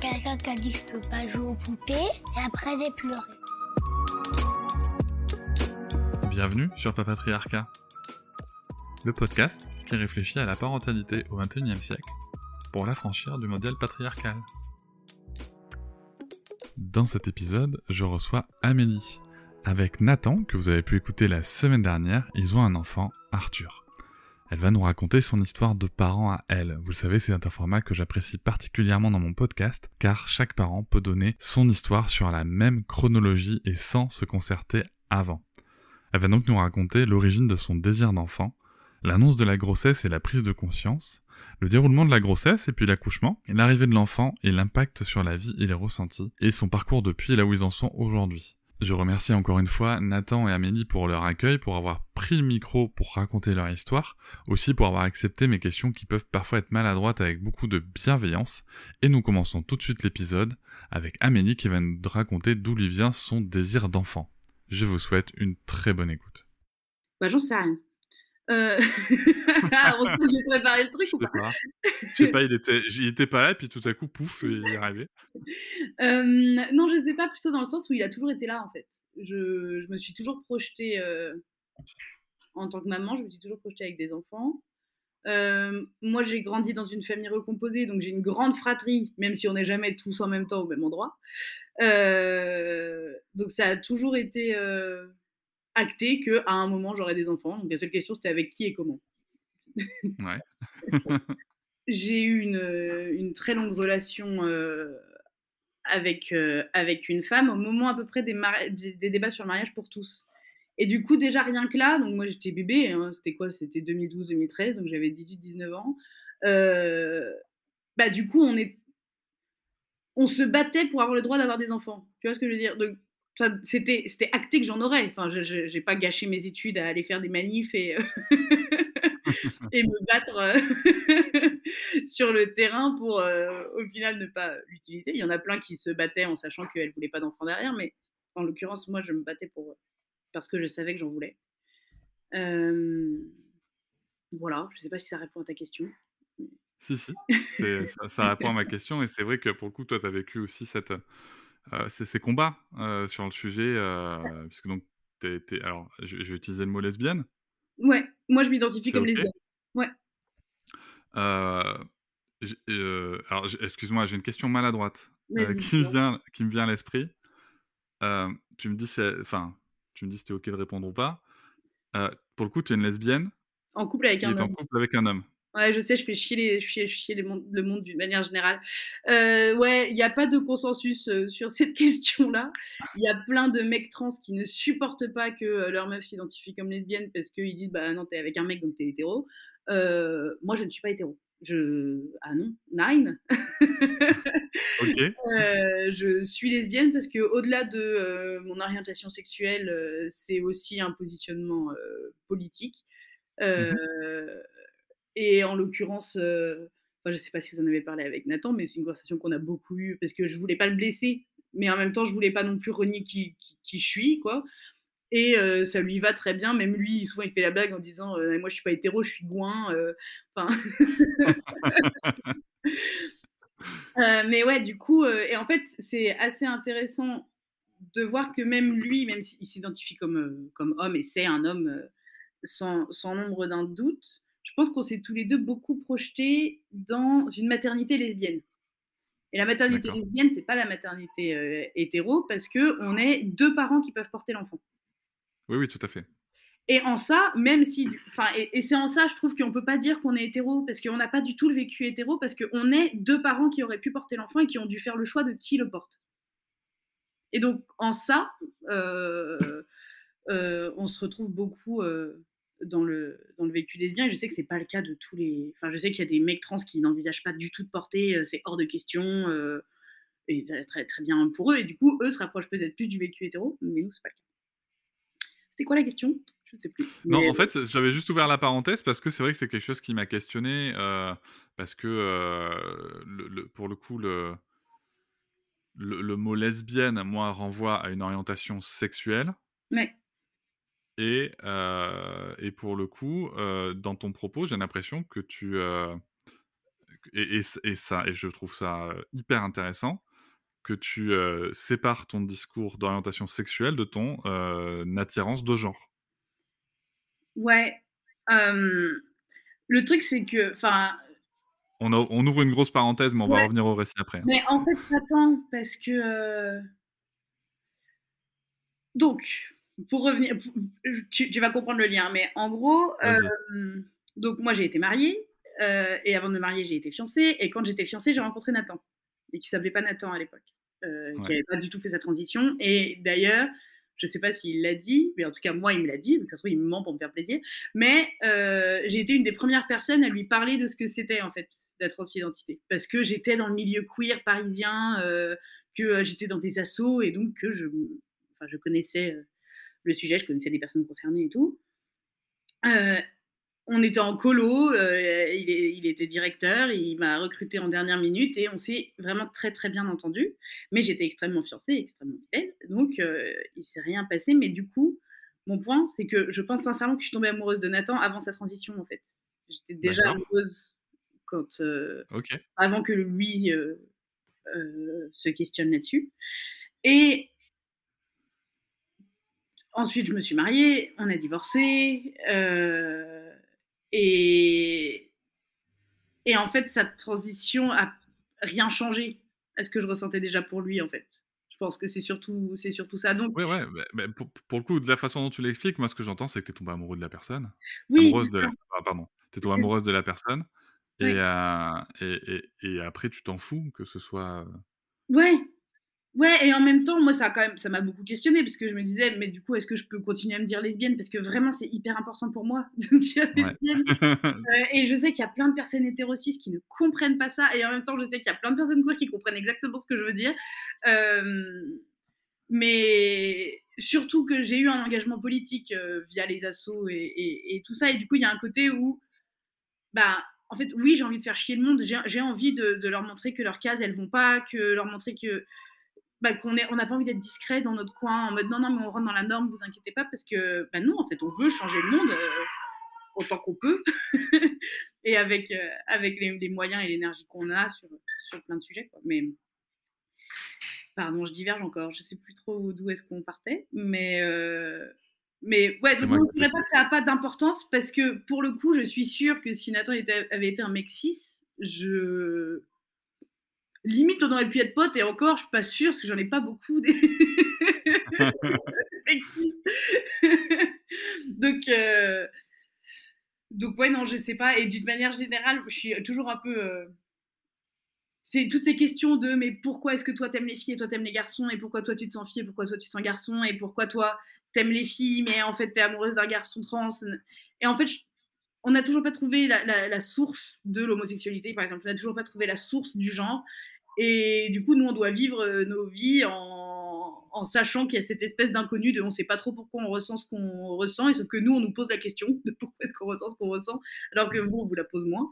Quelqu'un qui a dit que je peux pas jouer aux poupées et après j'ai pleuré. Bienvenue sur Papatriarcat, le podcast qui réfléchit à la parentalité au XXIe siècle pour l'affranchir du modèle patriarcal. Dans cet épisode, je reçois Amélie. Avec Nathan, que vous avez pu écouter la semaine dernière, ils ont un enfant, Arthur. Elle va nous raconter son histoire de parents à elle. Vous le savez, c'est un format que j'apprécie particulièrement dans mon podcast, car chaque parent peut donner son histoire sur la même chronologie et sans se concerter avant. Elle va donc nous raconter l'origine de son désir d'enfant, l'annonce de la grossesse et la prise de conscience, le déroulement de la grossesse et puis l'accouchement, l'arrivée de l'enfant et l'impact sur la vie et les ressentis, et son parcours depuis là où ils en sont aujourd'hui. Je remercie encore une fois Nathan et Amélie pour leur accueil, pour avoir pris le micro pour raconter leur histoire, aussi pour avoir accepté mes questions qui peuvent parfois être maladroites avec beaucoup de bienveillance. Et nous commençons tout de suite l'épisode avec Amélie qui va nous raconter d'où lui vient son désir d'enfant. Je vous souhaite une très bonne écoute. Bah j'en. Euh... Ah, j'ai préparé le truc ou pas Je sais pas, il était, il était pas là, puis tout à coup, pouf, il est arrivé. euh, non, je sais pas, plutôt dans le sens où il a toujours été là, en fait. Je, je me suis toujours projetée, euh, en tant que maman, je me suis toujours projetée avec des enfants. Moi, j'ai grandi dans une famille recomposée, donc j'ai une grande fratrie, même si on n'est jamais tous en même temps au même endroit. Euh, donc ça a toujours été euh, acté qu'à un moment j'aurais des enfants. Donc la seule question c'était avec qui et comment. Ouais. j'ai eu une, une, très longue relation euh, avec, euh, avec une femme au moment à peu près des, des, débats sur le mariage pour tous. Et du coup, déjà rien que là, donc moi j'étais bébé, hein, c'était quoi? C'était 2012-2013, donc j'avais 18-19 ans. Euh, bah, du coup, on, est, on se battait pour avoir le droit d'avoir des enfants. Tu vois ce que je veux dire? Donc, c'était, c'était acté que j'en aurais. Enfin, je n'ai pas gâché mes études à aller faire des manifs et, et me battre euh, sur le terrain pour euh, au final ne pas l'utiliser. Il y en a plein qui se battaient en sachant qu'elles ne voulaient pas d'enfants derrière, mais en l'occurrence, moi, je me battais pour, parce que je savais que j'en voulais. Euh, voilà, je ne sais pas si ça répond à ta question. Si, si, ça, ça, répond à ma question. Et c'est vrai que pour le coup, toi, tu as vécu aussi cette, euh, ces, ces, combats euh, sur le sujet, euh, puisque donc, t'es, t'es, alors, je, je, vais utiliser le mot lesbienne. Ouais, moi je m'identifie comme okay. lesbienne. Ouais. alors, excuse-moi, j'ai une question maladroite qui, vient, qui me vient à l'esprit. tu me dis, enfin, tu me dis si t'es ok de répondre ou pas. pour le coup, tu es une lesbienne. En couple avec un homme. en couple avec un homme. Ouais, je sais, je fais chier, les, je fais chier les monde, le monde d'une manière générale. Euh, ouais, il n'y a pas de consensus euh, sur cette question-là. Il y a plein de mecs trans qui ne supportent pas que euh, leur meuf s'identifie comme lesbienne parce qu'ils disent bah non, t'es avec un mec donc t'es hétéro. Euh, moi, je ne suis pas hétéro. Je... Ah non, nine. ok. je suis lesbienne parce que au-delà de mon orientation sexuelle, c'est aussi un positionnement politique. Euh, mmh. Et en l'occurrence, euh, je ne sais pas si vous en avez parlé avec Nathan, mais c'est une conversation qu'on a beaucoup eue parce que je voulais pas le blesser, mais en même temps, je voulais pas non plus renier qui, qui, je suis, quoi. Et euh, ça lui va très bien, même lui, souvent il fait la blague en disant euh, Moi je suis pas hétéro, je suis gouin. Enfin. mais ouais, du coup, et en fait, c'est assez intéressant de voir que même lui, même s'il s'identifie comme, comme homme et c'est un homme sans, sans nombre d'un doute, je pense qu'on s'est tous les deux beaucoup projetés dans une maternité lesbienne. Et la maternité lesbienne, c'est pas la maternité euh, hétéro parce que on est deux parents qui peuvent porter l'enfant. Oui, oui, tout à fait. Et en ça, même si, enfin, et, et c'est en ça, je trouve qu'on peut pas dire qu'on est hétéro parce qu'on n'a pas du tout le vécu hétéro parce qu'on est deux parents qui auraient pu porter l'enfant et qui ont dû faire le choix de qui le porte. Et donc en ça, euh, euh, on se retrouve beaucoup dans le, dans le vécu lesbien. Et je sais que c'est pas le cas de tous les. Enfin, je sais qu'il y a des mecs trans qui n'envisagent pas du tout de porter, euh, c'est hors de question. Euh, et très, très bien pour eux. Et du coup, eux se rapprochent peut-être plus du vécu hétéro, mais nous, c'est pas le cas. C'était quoi la question? Je sais plus. Non, en fait, j'avais juste ouvert la parenthèse parce que c'est vrai que c'est quelque chose qui m'a questionné, euh, parce que le, le- pour le coup, le, le, le mot lesbienne, moi, renvoie à une orientation sexuelle. ouais. Et, euh, et pour le coup, euh, dans ton propos, j'ai l'impression que tu... euh, et, et, et ça, et je trouve ça euh, hyper intéressant, que tu euh, sépares ton discours d'orientation sexuelle de ton euh, attirance de genre. Ouais. le truc, c'est que, enfin, On, a- on ouvre une grosse parenthèse, mais on va Ouais. revenir au récit après. hein. mais en fait, attends, parce que. euh, Donc, pour revenir, pour- tu, tu vas comprendre le lien, mais en gros, euh, donc moi j'ai été mariée, euh, et avant de me marier, j'ai été fiancée, et quand j'étais fiancée, j'ai rencontré Nathan, et qui s'appelait pas Nathan à l'époque, euh, Ouais. qui n'avait pas du tout fait sa transition, et d'ailleurs, je sais pas s'il l'a dit, mais en tout cas moi il me l'a dit, donc ça se trouve il me ment pour me faire plaisir, mais j'ai été une des premières personnes à lui parler de ce que c'était en fait la transidentité, parce que j'étais dans le milieu queer parisien, que j'étais dans des assos, et donc que je, enfin, je connaissais le sujet, je connaissais des personnes concernées et tout. Euh, on était en colo, euh, il, est- il était directeur, il m'a recruté en dernière minute et on s'est vraiment très très bien entendu. Mais j'étais extrêmement fiancée, extrêmement fidèle, donc euh, il s'est rien passé. Mais du coup, mon point, c'est que je pense sincèrement que je suis tombée amoureuse de Nathan avant sa transition en fait. J'étais déjà amoureuse quand, euh, Ok. avant que lui se questionne là-dessus. Et ensuite, je me suis mariée, on a divorcé, euh, et, et en fait, sa transition a rien changé à ce que je ressentais déjà pour lui, en fait. Je pense que c'est surtout, c'est surtout ça. Donc, Ouais, ouais. pour, pour le coup, de la façon dont tu l'expliques, moi, ce que j'entends, c'est que tu es tombé amoureux de la personne. oui, amoureuse de la... ah, pardon. Tu es tombé C'est- amoureuse de la personne. Et, euh, et, et, et après, tu t'en fous que ce soit. euh, Ouais, ouais, et en même temps, moi, ça a quand même, ça m'a beaucoup questionné parce que je me disais, mais du coup, est-ce que je peux continuer à me dire lesbienne? Parce que vraiment, c'est hyper important pour moi de me dire Ouais. lesbienne. Euh, et je sais qu'il y a plein de personnes hétérosis qui ne comprennent pas ça, et en même temps, je sais qu'il y a plein de personnes queer qui comprennent exactement ce que je veux dire. Euh, mais surtout que j'ai eu un engagement politique euh, via les assos et, et- et tout ça, et du coup, il y a un côté où, bah, en fait, oui, j'ai envie de faire chier le monde, j'ai j'ai envie de, de leur montrer que leurs cases, elles vont pas, que leur montrer que bah, qu'on on n'a pas envie d'être discret dans notre coin, en mode non, non, mais on rentre dans la norme, vous inquiétez pas, parce que bah, nous, en fait, on veut changer le monde euh, autant qu'on peut, et avec, euh, avec les, les moyens et l'énergie qu'on a sur, sur plein de sujets. Quoi. Mais, pardon, je diverge encore, je sais plus trop d'où est-ce qu'on partait, mais. euh, mais ouais, donc moi je dirais pas que ça n'a pas d'importance parce que pour le coup, je suis sûre que si Nathan était- avait été un mec cis, je. Limite, on aurait pu être potes et encore, je suis pas sûre parce que j'en ai pas beaucoup des donc, euh, donc, ouais, non, je sais pas. Et d'une manière générale, je suis toujours un peu. euh, C'est toutes ces questions de mais pourquoi est-ce que toi t'aimes les filles et toi t'aimes les garçons? Et pourquoi toi tu te sens fille et pourquoi toi tu te sens garçon? Et pourquoi toi t'aimes les filles mais en fait t'es amoureuse d'un garçon trans? Et en fait, je- on n'a toujours pas trouvé la, la- la source de l'homosexualité, par exemple. On n'a toujours pas trouvé la source du genre. Et du coup, nous, on doit vivre euh, nos vies en, en sachant qu'il y a cette espèce d'inconnu de on ne sait pas trop pourquoi on ressent ce qu'on ressent, et sauf que nous, on nous pose la question de pourquoi est-ce qu'on ressent ce qu'on ressent, alors que vous, on vous la pose moins.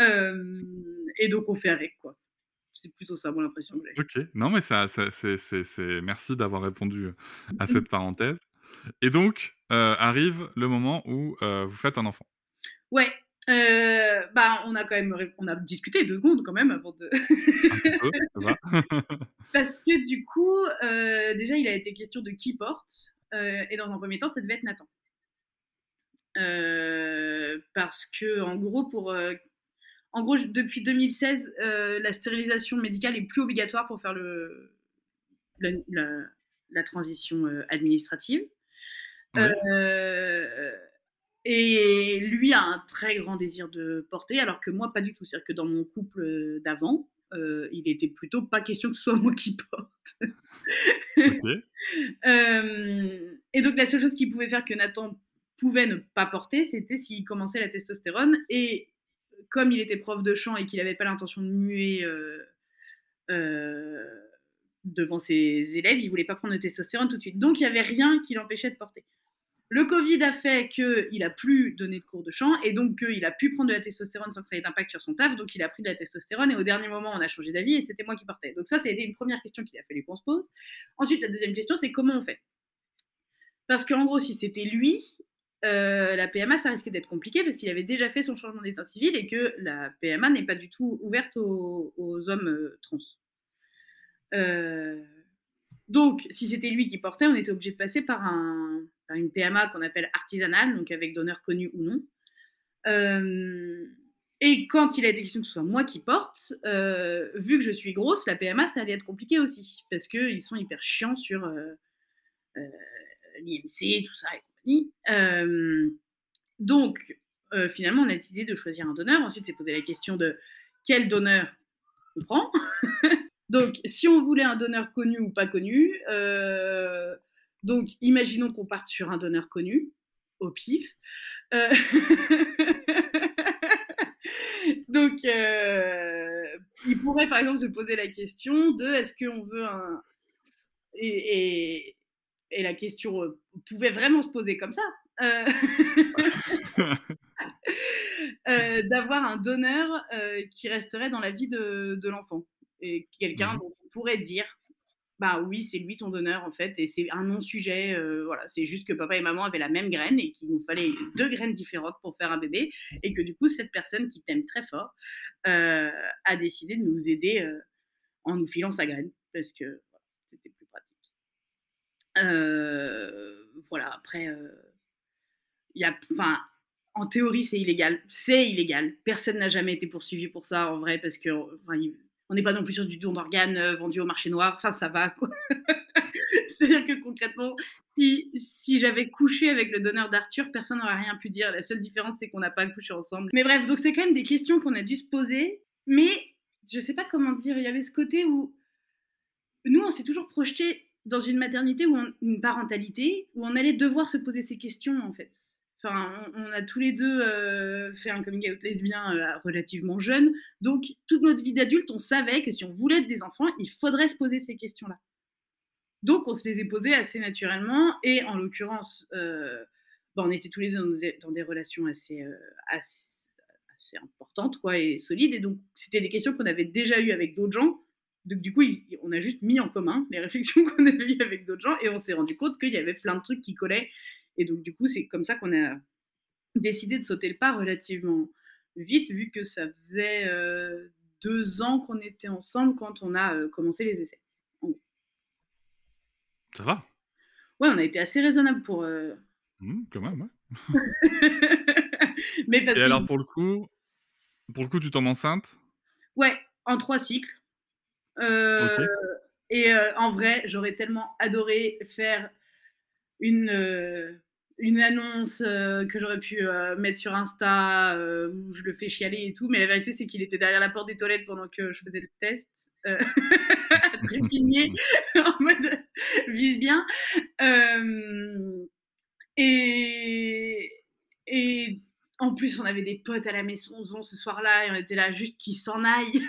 Euh, et donc, on fait avec, quoi. C'est plutôt ça, mon impression que j'ai. Ok, non mais ça, ça- c'est, c'est- c'est- merci d'avoir répondu euh, à cette parenthèse. Et donc euh, arrive le moment où euh, vous faites un enfant. Ouais. Euh, bah, on a quand même on a discuté deux secondes quand même avant de. Un petit peu, ça va Parce que du coup, euh, déjà, il a été question de qui porte. euh, et dans un premier temps, ça devait être Nathan. Parce que, en gros, pour, en gros, depuis 2016, euh, la stérilisation médicale est plus obligatoire pour faire le, la, la- la transition administrative. Ouais. Euh, et lui a un très grand désir de porter, alors que moi, pas du tout. C'est-à-dire que dans mon couple d'avant, euh, il était plutôt pas question que ce soit moi qui porte. Euh, et donc la seule chose qui pouvait faire que Nathan pouvait ne pas porter, c'était s'il commençait la testostérone. Et comme il était prof de chant et qu'il n'avait pas l'intention de muer euh, devant ses élèves, il voulait pas prendre de testostérone tout de suite. Donc il n'y avait rien qui l'empêchait de porter. Le Covid a fait qu'il a plus donné de cours de chant et donc qu'il a pu prendre de la testostérone sans que ça ait d'impact sur son taf. Donc il a pris de la testostérone et au dernier moment, on a changé d'avis et c'était moi qui portais. Donc ça, ça a été une première question qu'il a fallu qu'on se pose. Ensuite, la deuxième question, c'est comment on fait? Parce qu'en gros, si c'était lui, euh, la PMA, ça risquait d'être compliqué parce qu'il avait déjà fait son changement d'état civil et que la PMA n'est pas du tout ouverte aux, hommes euh, trans. Euh, donc, si c'était lui qui portait, on était obligé de passer par, un, une PMA qu'on appelle artisanale, donc avec donneur connu ou non. Euh, et quand il a été question que ce soit moi qui porte, euh, vu que je suis grosse, la PMA, ça allait être compliqué aussi, parce qu'ils sont hyper chiants sur euh, l'IMC, tout ça et compagnie. donc, finalement, on a décidé de choisir un donneur. Ensuite, c'est posé la question de quel donneur on prend. Donc, si on voulait un donneur connu ou pas connu, donc imaginons qu'on parte sur un donneur connu, au pif. Euh, donc, euh, il pourrait par exemple se poser la question de est-ce qu'on veut un. Et, et, la question pouvait vraiment se poser comme ça. d'avoir un donneur qui resterait dans la vie de l'enfant et quelqu'un mmh dont on pourrait dire bah oui, c'est lui ton donneur en fait, et c'est un non-sujet. Euh, voilà, c'est juste que papa et maman avaient la même graine et qu'il nous fallait deux graines différentes pour faire un bébé, et que du coup cette personne qui t'aime très fort euh, a décidé de nous aider euh, en nous filant sa graine parce que c'était plus pratique. voilà, après, il y a, enfin, en théorie c'est illégal, c'est illégal. Personne n'a jamais été poursuivi pour ça en vrai parce que on n'est pas non plus sur du don d'organes euh, vendu au marché noir. Enfin, ça va. C'est-à-dire que concrètement, si, si j'avais couché avec le donneur d'Arthur, personne n'aurait rien pu dire. La seule différence, c'est qu'on n'a pas couché ensemble. Mais bref, donc c'est quand même des questions qu'on a dû se poser. Mais je ne sais pas comment dire. Il y avait ce côté où nous, on s'est toujours projeté dans une maternité ou une parentalité où on allait devoir se poser ces questions en fait. On, a tous les deux euh, fait un coming out lesbien euh, relativement jeune. Donc, toute notre vie d'adulte, on savait que si on voulait être des enfants, il faudrait se poser ces questions-là. Donc, on se les est posées assez naturellement. Et en l'occurrence, euh, bah, on était tous les deux dans, des relations assez, assez, importantes quoi, et solides. Et donc, c'était des questions qu'on avait déjà eues avec d'autres gens. Donc, du coup, on a juste mis en commun les réflexions qu'on avait eues avec d'autres gens. Et on s'est rendu compte qu'il y avait plein de trucs qui collaient et donc, du coup, c'est comme ça qu'on a décidé de sauter le pas relativement vite, vu que ça faisait euh, deux ans qu'on était ensemble quand on a euh, commencé les essais. Ça va? Ouais, on a été assez raisonnable pour. Euh... Mmh, quand même, ouais. Mais Et alors, pour le coup, pour le coup, tu tombes enceinte? Ouais, en trois cycles. Euh, et en vrai, j'aurais tellement adoré faire une, euh, une annonce euh, que j'aurais pu euh, mettre sur Insta où je le fais chialer et tout, mais la vérité c'est qu'il était derrière la porte des toilettes pendant que je faisais le test. Euh, trépigné en mode vise bien et, et en plus, on avait des potes à la maison ce soir-là et on était là juste qui s'en aillent.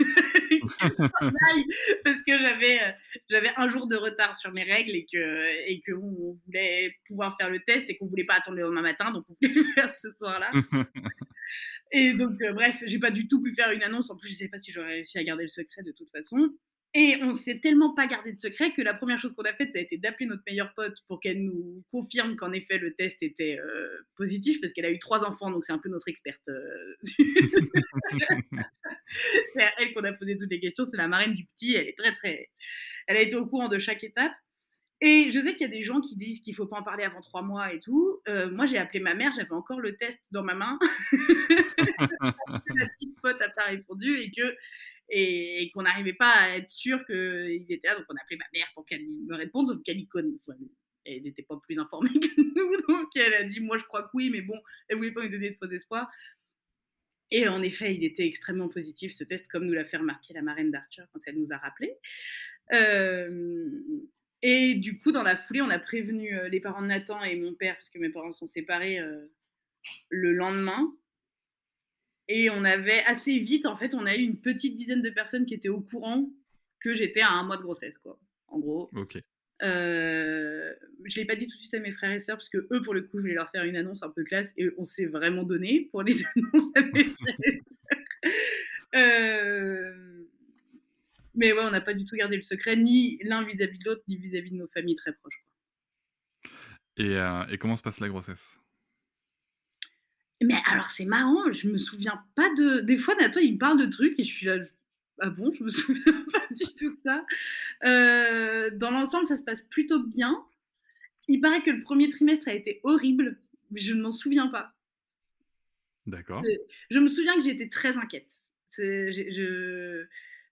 parce que j'avais, euh, j'avais un jour de retard sur mes règles et que, et que on voulait pouvoir faire le test et qu'on voulait pas attendre le lendemain matin, donc on voulait le faire ce soir-là. et donc, euh, bref, j'ai pas du tout pu faire une annonce. En plus, je sais pas si j'aurais réussi à garder le secret de toute façon. Et on s'est tellement pas gardé de secret que la première chose qu'on a faite, ça a été d'appeler notre meilleure pote pour qu'elle nous confirme qu'en effet le test était euh, positif, parce qu'elle a eu trois enfants, donc c'est un peu notre experte. Euh, c'est à elle qu'on a posé toutes les questions, c'est la marraine du petit, elle est très très... Elle a été au courant de chaque étape. Et je sais qu'il y a des gens qui disent qu'il faut pas en parler avant trois mois et tout. Euh, moi, j'ai appelé ma mère, j'avais encore le test dans ma main. la petite pote n'a pas répondu et que et, qu'on n'arrivait pas à être sûr qu'il était là. Donc on a appelé ma mère pour qu'elle me réponde, sauf qu'elle Elle n'était pas plus informée que nous, donc elle a dit Moi je crois que oui, mais bon, elle voulait pas nous donner de faux espoirs. Et en effet, il était extrêmement positif ce test, comme nous l'a fait remarquer la marraine d'Arthur quand elle nous a rappelé. Euh, et du coup, dans la foulée, on a prévenu euh, les parents de Nathan et mon père, parce que mes parents sont séparés euh, le lendemain. Et on avait assez vite, en fait, on a eu une petite dizaine de personnes qui étaient au courant que j'étais à un mois de grossesse, quoi. En gros. Ok. Euh, je l'ai pas dit tout de suite à mes frères et sœurs parce que eux, pour le coup, je voulais leur faire une annonce un peu classe et on s'est vraiment donné pour les annonces à mes frères et sœurs. Euh, Mais ouais, on n'a pas du tout gardé le secret, ni l'un vis-à-vis de l'autre, ni vis-à-vis de nos familles très proches. quoi. Et, euh, et comment se passe la grossesse? Mais alors, c'est marrant, je me souviens pas de. Des fois, Nathan, il me parle de trucs et je suis là. Ah bon, je me souviens pas du tout de ça. Euh, dans l'ensemble, ça se passe plutôt bien. Il paraît que le premier trimestre a été horrible, mais je ne m'en souviens pas. D'accord. Je me souviens que j'étais très inquiète.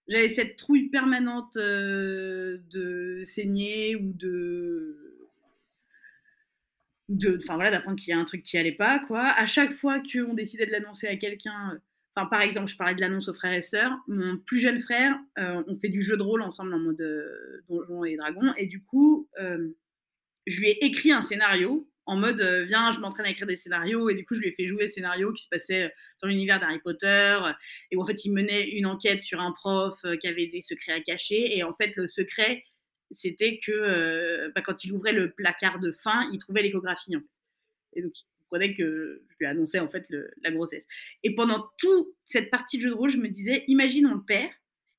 J'avais cette trouille permanente euh, de saigner ou de. Enfin voilà, d'apprendre qu'il y a un truc qui allait pas, quoi. À chaque fois qu'on décidait de l'annoncer à quelqu'un. euh, Enfin, par exemple, je parlais de l'annonce aux frères et sœurs. Mon plus jeune frère, euh, on fait du jeu de rôle ensemble en mode euh, Donjons et Dragons. Et du coup, euh, je lui ai écrit un scénario en mode Viens, je m'entraîne à écrire des scénarios. Et du coup, je lui ai fait jouer le scénario qui se passait dans l'univers d'Harry Potter. Et où en fait, il menait une enquête sur un prof qui avait des secrets à cacher. Et en fait, le secret, c'était que euh, bah, quand il ouvrait le placard de fin, il trouvait l'échographie. Et donc, il comprenait que je lui annonçais en fait la grossesse. Et pendant toute cette partie de jeu de rôle, je me disais Imagine, on le perd.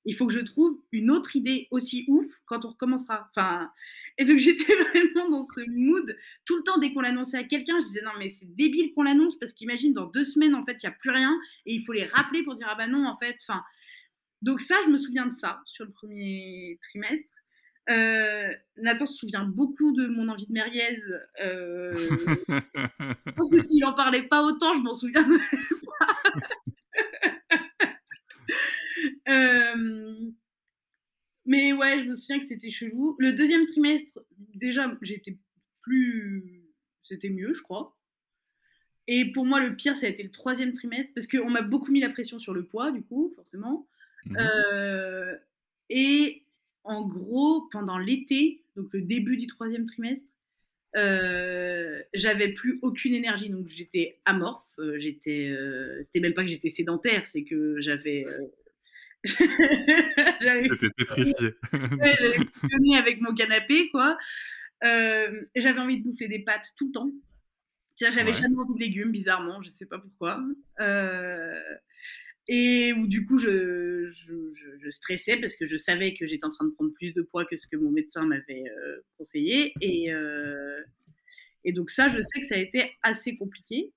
Il faut que je trouve une autre idée aussi ouf quand on recommencera. Enfin, et donc j'étais vraiment dans ce mood tout le temps dès qu'on l'annonçait à quelqu'un. Je disais non mais c'est débile qu'on l'annonce parce qu'imagine dans deux semaines en fait il y a plus rien et il faut les rappeler pour dire ah bah non en fait. Enfin, donc ça je me souviens de ça sur le premier trimestre. Euh, Nathan se souvient beaucoup de mon envie de merguez. Euh, je pense que s'il en parlait pas autant, je m'en souviens Euh, mais ouais, je me souviens que c'était chelou. Le deuxième trimestre, déjà, j'étais plus. C'était mieux, je crois. Et pour moi, le pire, ça a été le troisième trimestre, parce qu'on m'a beaucoup mis la pression sur le poids, du coup, forcément. Mhm. Euh, et en gros, pendant l'été, donc le début du troisième trimestre, euh, j'avais plus aucune énergie, donc j'étais amorphe. euh, j'étais, euh, c'était même pas que j'étais sédentaire, c'est que j'avais, euh, j'avais T'étais pétrifié. Ouais, j'avais fonctionné avec mon canapé, quoi. J'avais envie de bouffer des pâtes tout le temps. C'est-à-dire, j'avais Ouais. jamais envie de légumes, bizarrement, je sais pas pourquoi. Et où du coup, je, je, stressais parce que je savais que j'étais en train de prendre plus de poids que ce que mon médecin m'avait euh, conseillé. Et, euh, et donc ça, je sais que ça a été assez compliqué.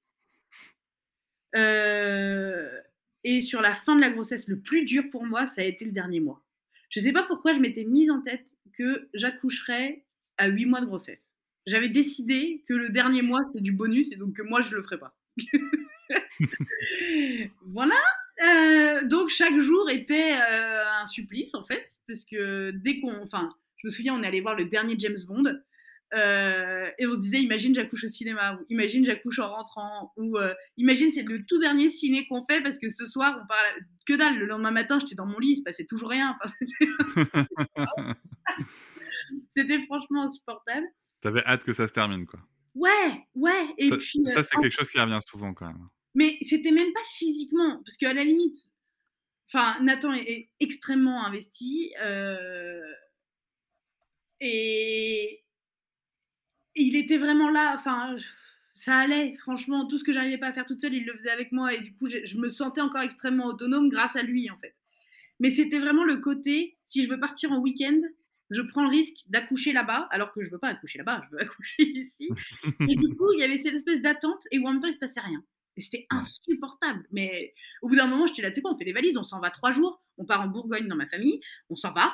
Euh, et sur la fin de la grossesse, le plus dur pour moi, ça a été le dernier mois. Je sais pas pourquoi je m'étais mise en tête que j'accoucherais à 8 mois de grossesse. J'avais décidé que le dernier mois, c'était du bonus et donc que moi, je le ferais pas. voilà. Euh, donc chaque jour était euh, un supplice en fait, parce que dès qu'on, enfin, je me souviens, on est allé voir le dernier James Bond euh, et on se disait, imagine j'accouche au cinéma, ou imagine j'accouche en rentrant, ou imagine c'est le tout dernier ciné qu'on fait parce que ce soir on parle que dalle. Le lendemain matin, j'étais dans mon lit, il se passait toujours rien. Enfin, c'était- franchement insupportable. T'avais hâte que ça se termine, quoi. Ouais, ouais. Et ça, puis, ça, c'est quelque chose qui revient souvent, quand même. Mais c'était même pas physiquement, parce qu'à la limite, enfin, Nathan est, extrêmement investi. euh, et, il était vraiment là. Enfin, ça allait, franchement. Tout ce que j'arrivais pas à faire toute seule, il le faisait avec moi. Et du coup, je, je me sentais encore extrêmement autonome grâce à lui, en fait. Mais c'était vraiment le côté, si je veux partir en week-end, je prends le risque d'accoucher là-bas, alors que je veux pas accoucher là-bas, je veux accoucher ici. Et du coup, il y avait cette espèce d'attente et où en même temps, il se passait rien. Et c'était insupportable. Mais au bout d'un moment, j'étais là, tu sais quoi, on fait des valises, on s'en va trois jours, on part en Bourgogne dans ma famille, on s'en va.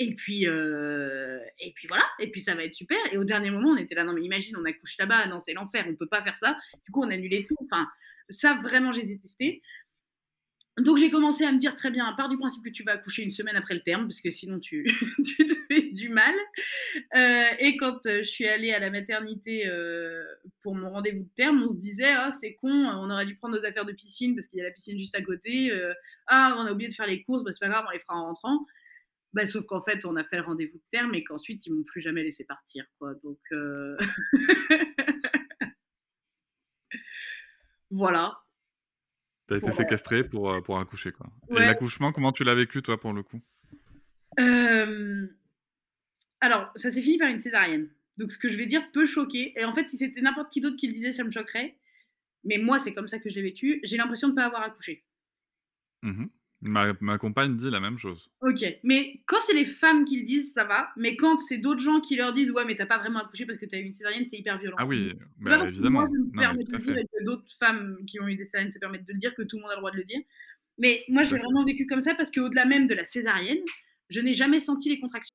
Et puis, euh, et puis voilà, et puis ça va être super. Et au dernier moment, on était là, non mais imagine, on accouche là-bas, non c'est l'enfer, on peut pas faire ça. Du coup, on annulait tout. Enfin, ça vraiment, j'ai détesté. Donc j'ai commencé à me dire très bien, à part du principe que tu vas accoucher une semaine après le terme, parce que sinon tu, te fais du mal. Euh, et quand euh, je suis allée à la maternité euh, pour mon rendez-vous de terme, on se disait ah c'est con, on aurait dû prendre nos affaires de piscine parce qu'il y a la piscine juste à côté. Ah on a oublié de faire les courses, bah, c'est pas grave, on les fera en rentrant. Bah, sauf qu'en fait on a fait le rendez-vous de terme et qu'ensuite ils m'ont plus jamais laissé partir quoi. Donc voilà. T'as été Ouais. séquestré pour, euh, pour accoucher, quoi. Et l'accouchement, comment tu l'as vécu, toi, pour le coup? Euh, Alors, ça s'est fini par une césarienne. Donc, ce que je vais dire peut choquer. Et en fait, si c'était n'importe qui d'autre qui le disait, ça me choquerait. Mais moi, c'est comme ça que je l'ai vécu. J'ai l'impression de ne pas avoir accouché. Mmh ma, ma compagne dit la même chose. Ok, mais quand c'est les femmes qui le disent, ça va. Mais quand c'est d'autres gens qui leur disent, ouais, mais t'as pas vraiment accouché parce que t'as eu une césarienne, c'est hyper violent. Ah oui, bah, pas parce que moi je me permets de le dire et que d'autres femmes qui ont eu des césariennes se permettent de le dire, que tout le monde a le droit de le dire. Mais moi, fait. vraiment vécu comme ça parce qu'au-delà même de la césarienne, je n'ai jamais senti les contractions.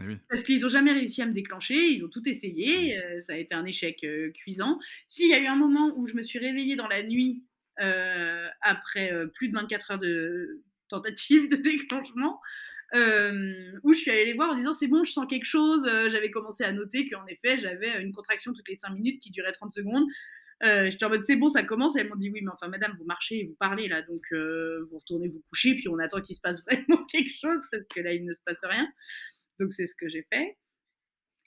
Oui. Parce qu'ils n'ont jamais réussi à me déclencher, ils ont tout essayé, euh, ça a été un échec euh, cuisant. S'il y a eu un moment où je me suis réveillée dans la nuit euh, après euh, plus de 24 heures de tentative de déclenchement, où je suis allée les voir en disant c'est bon, je sens quelque chose. J'avais commencé à noter qu'en effet, j'avais une contraction toutes les 5 minutes qui durait 30 secondes. J'étais en mode c'est bon, ça commence. Et elles m'ont dit oui, mais enfin, madame, vous marchez et vous parlez là, donc vous retournez vous coucher, puis on attend qu'il se passe vraiment quelque chose parce que là, il ne se passe rien. Donc c'est ce que j'ai fait.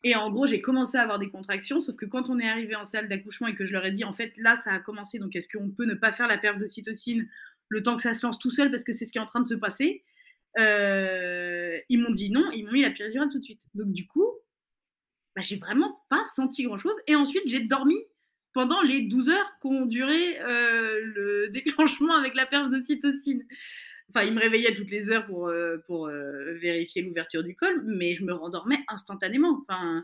Et en gros, j'ai commencé à avoir des contractions, sauf que quand on est arrivé en salle d'accouchement et que je leur ai dit, en fait, là, ça a commencé, donc est-ce qu'on peut ne pas faire la perte de cytocine le temps que ça se lance tout seul parce que c'est ce qui est en train de se passer? Euh, Ils m'ont dit non, ils m'ont mis la péridurale tout de suite. Donc du coup, bah, j'ai vraiment pas senti grand-chose. Et ensuite, j'ai dormi pendant les 12 heures qu'ont duré euh, le déclenchement avec la perte de cytocine. Enfin, il me réveillait toutes les heures pour, euh, pour euh, vérifier l'ouverture du col, mais je me rendormais instantanément. Enfin,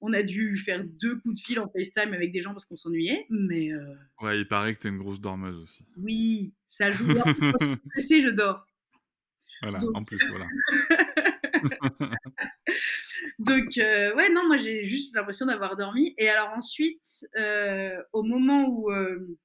on a dû faire deux coups de fil en FaceTime avec des gens parce qu'on s'ennuyait, mais euh, Ouais, il paraît que t'es une grosse dormeuse aussi. oui, ça joue. Quand je suis stressée, je dors. Voilà, Donc- en plus, voilà. Donc, euh, ouais, non, moi j'ai juste l'impression d'avoir dormi. Et alors ensuite, euh, au moment où. euh,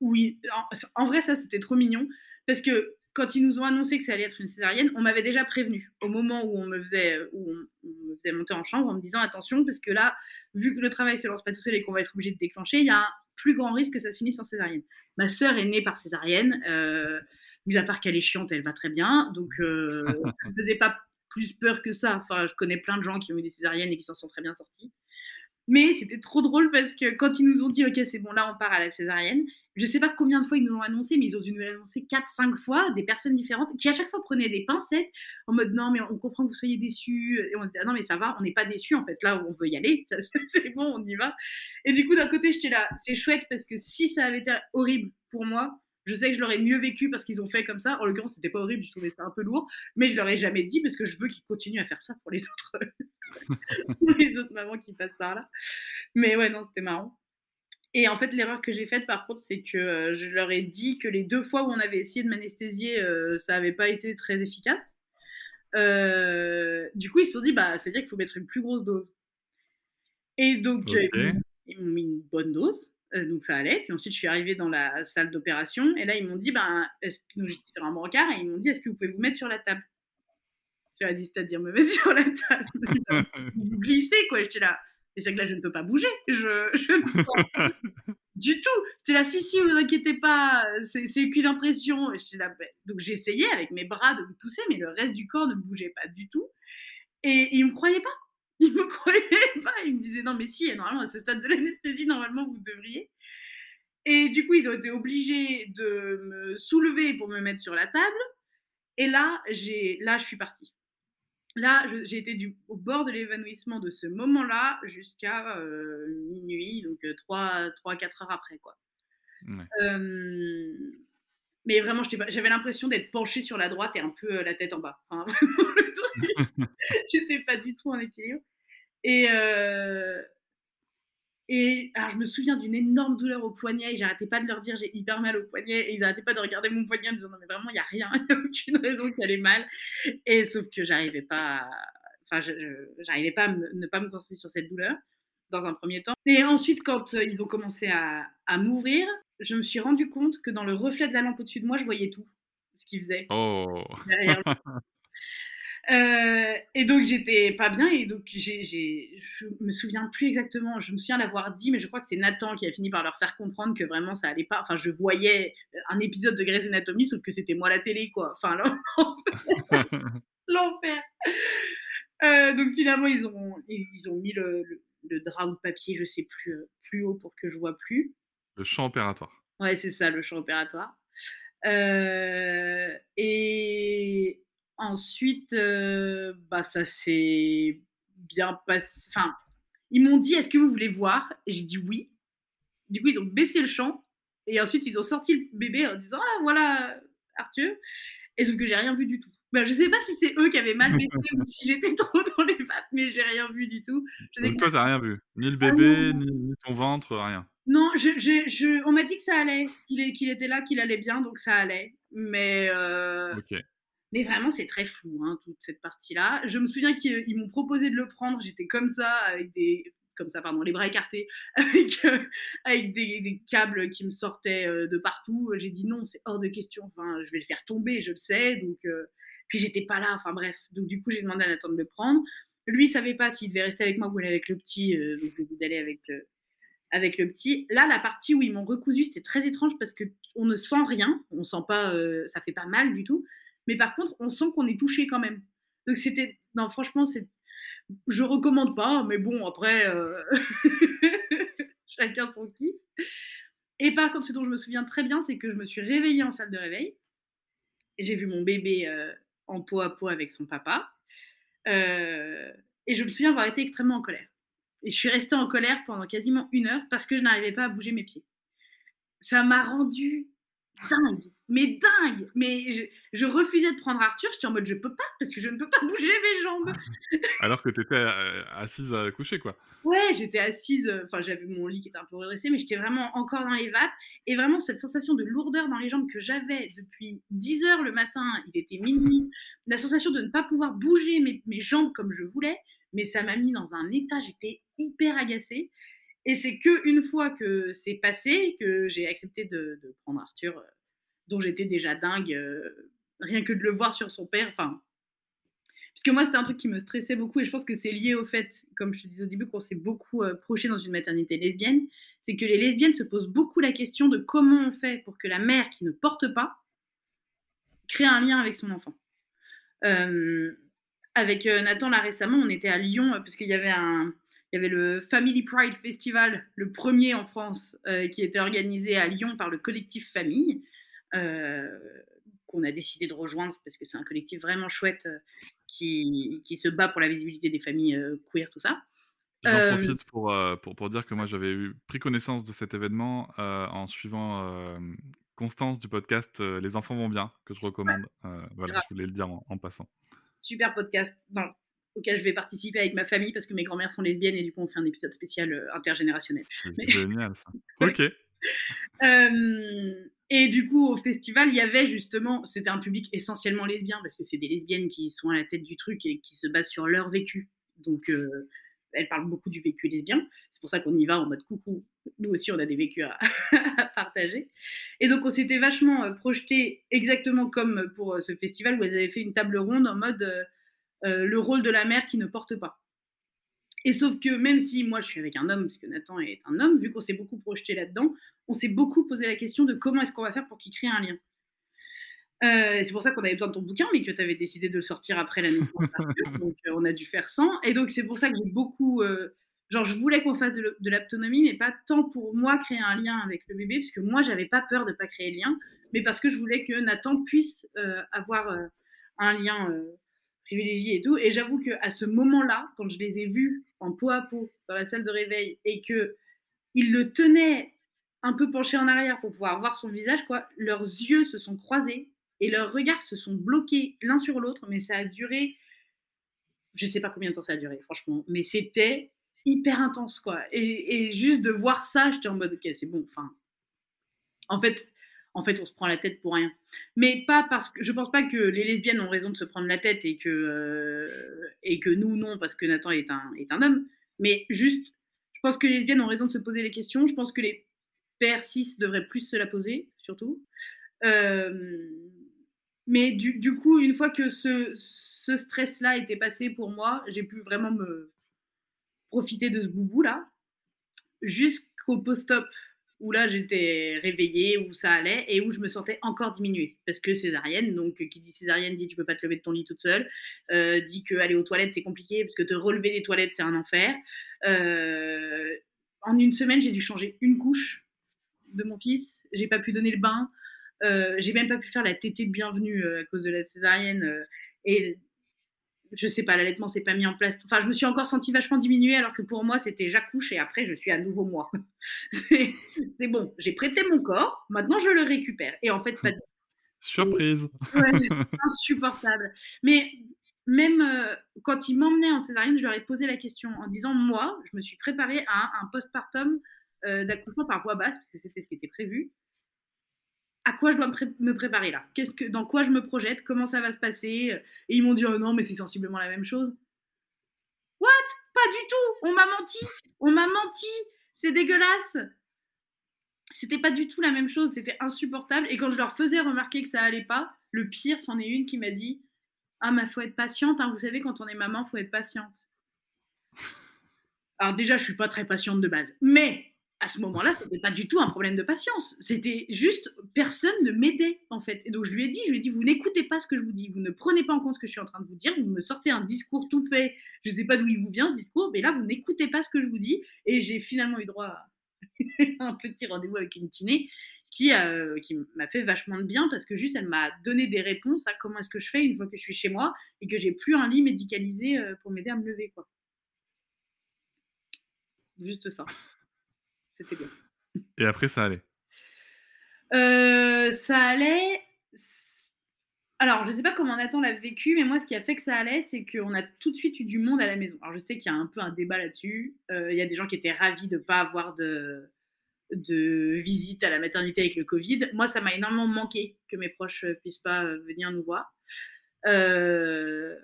où il- en, en vrai, ça c'était trop mignon. Parce que quand ils nous ont annoncé que ça allait être une césarienne, on m'avait déjà prévenu. Au moment où on me faisait, où on, on me faisait monter en chambre en me disant attention, parce que là, vu que le travail se lance pas tout seul et qu'on va être obligé de déclencher, il y a un plus grand risque que ça se finisse en césarienne. Ma sœur est née par césarienne. Euh, mis à part qu'elle est chiante, elle va très bien. Donc, euh, ça ne faisait pas plus peur que ça. Enfin, je connais plein de gens qui ont eu des césariennes et qui s'en sont très bien sortis. Mais c'était trop drôle parce que quand ils nous ont dit, OK, c'est bon, là, on part à la césaриenne, je sais pas combien de fois ils nous l'ont annoncé, mais ils ont dû nous l'annoncer 4-5 fois, des personnes différentes, qui à chaque fois prenaient des pincettes en mode, non, mais on comprend que vous soyez déçus. Et on disait, ah, non, mais ça va, on n'est pas déçus, en fait. Là, on veut y aller, c'est bon, on y va. Et du coup, d'un côté, j'étais là, c'est chouette parce que si ça avait été horrible pour moi, je sais que je l'aurais mieux vécu parce qu'ils ont fait comme ça. En l'occurrence, c'était pas horrible, je trouvais ça un peu lourd, mais je leur ai jamais dit parce que je veux qu'ils continuent à faire ça pour les autres, pour les autres mamans qui passent par là. Mais ouais, non, c'était marrant. Et en fait, l'erreur que j'ai faite, par contre, c'est que euh, je leur ai dit que les deux fois où on avait essayé de m'anesthésier, euh, ça n'avait pas été très efficace. Euh, du coup, ils se sont dit, bah, c'est-à-dire qu'il faut mettre une plus grosse dose. Et donc, ils m'ont mis une bonne dose. Euh, donc ça allait. Puis ensuite, je suis arrivée dans la salle d'opération. Et là, ils m'ont dit, ben, est-ce que donc, j'étais sur un brancard et ils m'ont dit, est-ce que vous pouvez vous mettre sur la table? Je leur ai dit, c'est-à-dire me mettre sur la table. vous glissez, quoi. J'étais là. Et c'est que là, je ne peux pas bouger. Je, je ne sens pas du tout. J'étais là, si, si, vous inquiétez pas, c'est qu'une impression. Et là, ben, donc j'essayais avec mes bras de me pousser, mais le reste du corps ne bougeait pas du tout. Et ils me croyaient pas. Ils me croyaient pas. Ils me disaient, non, mais si, normalement, à ce stade de l'anesthésie, normalement, vous devriez. Et du coup, ils ont été obligés de me soulever pour me mettre sur la table. Et là, j'ai, là, je suis partie. Là, j'ai été du, au bord de l'évanouissement de ce moment-là jusqu'à euh, minuit, donc 3-4 heures après, quoi. Ouais. Euh, mais vraiment, j'avais l'impression d'être penchée sur la droite et un peu euh, la tête en bas. Enfin, vraiment, le truc. J'étais pas du tout en équilibre. Et, euh, et alors, je me souviens d'une énorme douleur au poignet. et J'arrêtais pas de leur dire j'ai hyper mal au poignet. Et ils arrêtaient pas de regarder mon poignet en me disant non, mais vraiment, il n'y a rien. Il n'y a aucune raison qu'elle ait mal. Et sauf que j'arrivais pas. à- Enfin, j'arrivais pas à me- ne pas me concentrer sur cette douleur. dans un premier temps. Et ensuite, quand euh, ils ont commencé à, à m'ouvrir, je me suis rendu compte que dans le reflet de la lampe au-dessus de moi, je voyais tout ce qu'ils faisaient Oh derrière. Euh, et donc j'étais pas bien et donc j'ai, j'ai, je me souviens plus exactement. Je me souviens l'avoir dit, mais je crois que c'est Nathan qui a fini par leur faire comprendre que vraiment ça allait pas. Enfin, je voyais un épisode de Grey's Anatomy, sauf que c'était moi la télé, quoi. Enfin, l'enfer. l'enfer. Euh, donc finalement ils ont ils ont mis le, le, le drap ou le papier, je sais plus, euh, plus haut pour que je vois plus. Le champ opératoire. Ouais, c'est ça, le champ opératoire. Euh, et ensuite, euh, bah, ça s'est bien passé. Enfin, ils m'ont dit Est-ce que vous voulez voir? Et j'ai dit oui. Du coup, ils ont baissé le champ. Et ensuite, ils ont sorti le bébé en disant Ah, voilà, Arthur. Et sauf que j'ai rien vu du tout. Ben, je sais pas si c'est eux qui avaient mal baissé ou si j'étais trop dans les pattes, mais j'ai rien vu du tout. Je Donc que toi, t'as rien vu. Ni le Ah, bébé, ni, ni ton ventre, rien. Non, je, je, je- on m'a dit que ça allait, qu'il qu'il était là, qu'il allait bien, donc ça allait. Mais, euh, mais vraiment, c'est très flou, hein, toute cette partie-là. Je me souviens qu'ils ils m'ont proposé de le prendre, j'étais comme ça, avec des, comme ça, pardon, les bras écartés, avec, euh, avec des, des câbles qui me sortaient euh, de partout. J'ai dit non, c'est hors de question. Enfin, je vais le faire tomber, je le sais. Donc, euh, puis j'étais pas là. Enfin bref. Donc du coup, j'ai demandé à Nathan de le prendre. Lui, il savait pas s'il devait rester avec moi ou aller avec le petit. euh, donc je lui ai d'aller avec. euh, avec le petit. Là, la partie où ils m'ont recousu, c'était très étrange parce que on ne sent rien, on sent pas, euh, ça fait pas mal du tout, mais par contre, on sent qu'on est touché quand même. Donc c'était, non, franchement, c'est, je recommande pas, mais bon, après, euh, chacun son kiff. Et par contre, ce dont je me souviens très bien, c'est que je me suis réveillée en salle de réveil j'ai vu mon bébé euh, en peau à peau avec son papa. Euh, et je me souviens avoir été extrêmement en colère. Et je suis restée en colère pendant quasiment une heure parce que je n'arrivais pas à bouger mes pieds. Ça m'a rendu dingue, mais dingue. Mais je, je refusais de prendre Arthur. J'étais en mode je peux pas parce que je ne peux pas bouger mes jambes. Alors que t'étais euh, assise à coucher, quoi. Ouais, j'étais assise. euh, Enfin, j'avais mon lit qui était un peu redressé, mais j'étais vraiment encore dans les vapes. Et vraiment cette sensation de lourdeur dans les jambes que j'avais depuis 10 heures le matin, il était minuit. La sensation de ne pas pouvoir bouger mes, mes jambes comme je voulais, mais ça m'a mis dans un état. J'étais hyper agacée. Et c'est que une fois que c'est passé que j'ai accepté de, de prendre Arthur, euh, dont j'étais déjà dingue, euh, rien que de le voir sur son père. Enfin, parce moi, c'était un truc qui me stressait beaucoup, et je pense que c'est lié au fait, comme je te disais au début, qu'on s'est beaucoup euh, projeté dans une maternité lesbienne. C'est que les lesbiennes se posent beaucoup la question de comment on fait pour que la mère qui ne porte pas crée un lien avec son enfant. Euh, avec euh, Nathan, là récemment, on était à Lyon, parce qu'il y avait un, il y avait le Family Pride Festival, le premier en France, qui était organisé à Lyon par le collectif Famille, qu'on a décidé de rejoindre parce que c'est un collectif vraiment chouette qui, qui se bat pour la visibilité des familles queer, tout ça. J'en profite pour, pour, pour dire que moi j'avais pris connaissance de cet événement en suivant Constance du podcast Les enfants vont bien, que je recommande. Voilà, je voulais le dire en, en passant. Super podcast dans- auquel je vais participer avec ma famille parce que mes grand-mères sont lesbiennes et du coup on fait un épisode spécial intergénérationnel. C'est Mais- génial ça. Ok. Euh, et du coup, au festival, il y avait justement, c'était un public essentiellement lesbien, parce que c'est des lesbiennes qui sont à la tête du truc et qui se basent sur leur vécu. Donc, euh, elles parlent beaucoup du vécu lesbien. C'est pour ça qu'on y va en mode coucou. Nous aussi, on a des vécus à, partager. Et donc, on s'était vachement euh, projeté exactement comme pour euh, ce festival où elles avaient fait une table ronde en mode le rôle de la mère qui ne porte pas. Et sauf que même si moi je suis avec un homme, parce que Nathan est un homme, vu qu'on s'est beaucoup projeté là-dedans, on s'est beaucoup posé la question de comment est-ce qu'on va faire pour qu'il crée un lien. Euh, c'est pour ça qu'on avait besoin de ton bouquin, mais que tu avais décidé de le sortir après la naissance d'Arthur, donc euh, on a dû faire sans. Et donc c'est pour ça que j'ai beaucoup, euh, genre je voulais qu'on fasse de, de l'autonomie, mais pas tant pour moi créer un lien avec le bébé, parce que moi j'avais pas peur de pas créer le lien, mais parce que je voulais que Nathan puisse avoir un lien euh, privilégié et tout. Et j'avoue que à ce moment-là, quand je les ai vus en peau à peau dans la salle de réveil et que ils le tenaient un peu penché en arrière pour pouvoir voir son visage, quoi, leurs yeux se sont croisés et leurs regards se sont bloqués l'un sur l'autre, mais ça a duré, je sais pas combien de temps ça a duré, franchement, mais c'était hyper intense, quoi. Et, et juste de voir ça, j'étais en mode, ok, c'est bon, enfin, en fait, en fait, on se prend la tête pour rien. Mais pas parce que je pense pas que les lesbiennes ont raison de se prendre la tête et que euh, et que nous non parce que Nathan est un est un homme. Mais juste, Je pense que les lesbiennes ont raison de se poser les questions. Je pense que les pères cis devraient plus se la poser, surtout. Euh, mais du, du, coup, une fois que ce, ce stress-là était passé pour moi, j'ai pu vraiment me profiter de ce boubou-là jusqu'au post-op où là j'étais réveillée, où ça allait et où je me sentais encore diminuée. Parce que césarienne, donc qui dit césarienne dit tu peux pas te lever de ton lit toute seule, euh, dit que aller aux toilettes c'est compliqué parce que te relever des toilettes c'est un enfer. Euh, en une semaine j'ai dû changer une couche de mon fils, j'ai pas pu donner le bain, euh, j'ai même pas pu faire la tétée de bienvenue à cause de la césarienne et je sais pas, l'allaitement s'est pas mis en place. Enfin, je me suis encore sentie vachement diminuée alors que pour moi, c'était j'accouche et après, je suis à nouveau moi. c'est bon, j'ai prêté mon corps, maintenant je le récupère. Et en fait, pas de... Surprise ouais, insupportable. Mais même euh, quand ils m'emmenaient en césarienne, je leur ai posé la question en disant Moi, je me suis préparée à un postpartum euh, d'accouchement par voie basse, parce que c'était ce qui était prévu à quoi je dois me, pré me préparer là? Qu'est-ce que, Dans quoi je me projette? Comment ça va se passer? Et ils m'ont dit, oh non, mais c'est sensiblement la même chose. What? Pas du tout! On m'a menti! On m'a menti! C'est dégueulasse! C'était pas du tout la même chose, c'était insupportable. Et quand je leur faisais remarquer que ça allait pas, le pire, c'en est une qui m'a dit, ah, mais faut être patiente, hein. vous savez, quand on est maman, faut être patiente. Alors déjà, je suis pas très patiente de base, mais à ce moment-là, ce n'était pas du tout un problème de patience. C'était juste personne ne m'aidait en fait. Et donc je lui ai dit, je lui ai dit, vous n'écoutez pas ce que je vous dis, vous ne prenez pas en compte ce que je suis en train de vous dire, vous me sortez un discours tout fait. Je ne sais pas d'où il vous vient ce discours, mais là vous n'écoutez pas ce que je vous dis. Et j'ai finalement eu droit à un petit rendez-vous avec une kiné qui, euh, qui m'a fait vachement de bien parce que juste elle m'a donné des réponses à comment est-ce que je fais une fois que je suis chez moi et que j'ai plus un lit médicalisé euh, pour m'aider à me lever quoi. Juste ça. C'était bien. Et après, ça allait euh, Ça allait. Alors, je ne sais pas comment Nathan l'a vécu, mais moi, ce qui a fait que ça allait, c'est qu'on a tout de suite eu du monde à la maison. Alors, je sais qu'il y a un peu un débat là-dessus. Euh, il y a des gens qui étaient ravis de ne pas avoir de, de visite à la maternité avec le Covid. Moi, ça m'a énormément manqué que mes proches ne puissent pas euh, venir nous voir. Euh,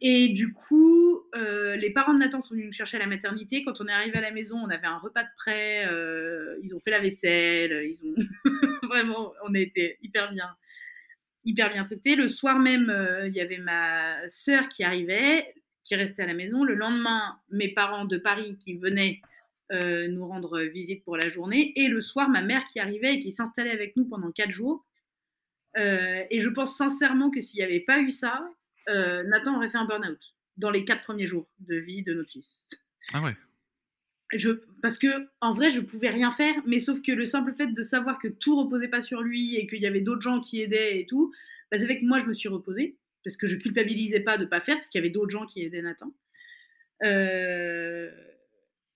et du coup, euh, les parents de Nathan sont venus nous chercher à la maternité. Quand on est arrivé à la maison, on avait un repas de prêt. Euh, ils ont fait la vaisselle. Ils ont vraiment, on a été hyper bien, hyper bien traités. Le soir même, euh, il y avait ma sœur qui arrivait, qui restait à la maison. Le lendemain, mes parents de Paris qui venaient nous rendre visite pour la journée. Et le soir, ma mère qui arrivait et qui s'installait avec nous pendant quatre jours. Et je pense sincèrement que s'il n'y avait pas eu ça, euh, Nathan aurait fait un burn-out dans les quatre premiers jours de vie de notre fils. Ah ouais. Je, parce que en vrai, je pouvais rien faire, mais sauf que le simple fait de savoir que tout reposait pas sur lui et qu'il y avait d'autres gens qui aidaient et tout, bah, c'est fait que moi je me suis reposée parce que je culpabilisais pas de pas faire parce qu'il y avait d'autres gens qui aidaient Nathan. Euh,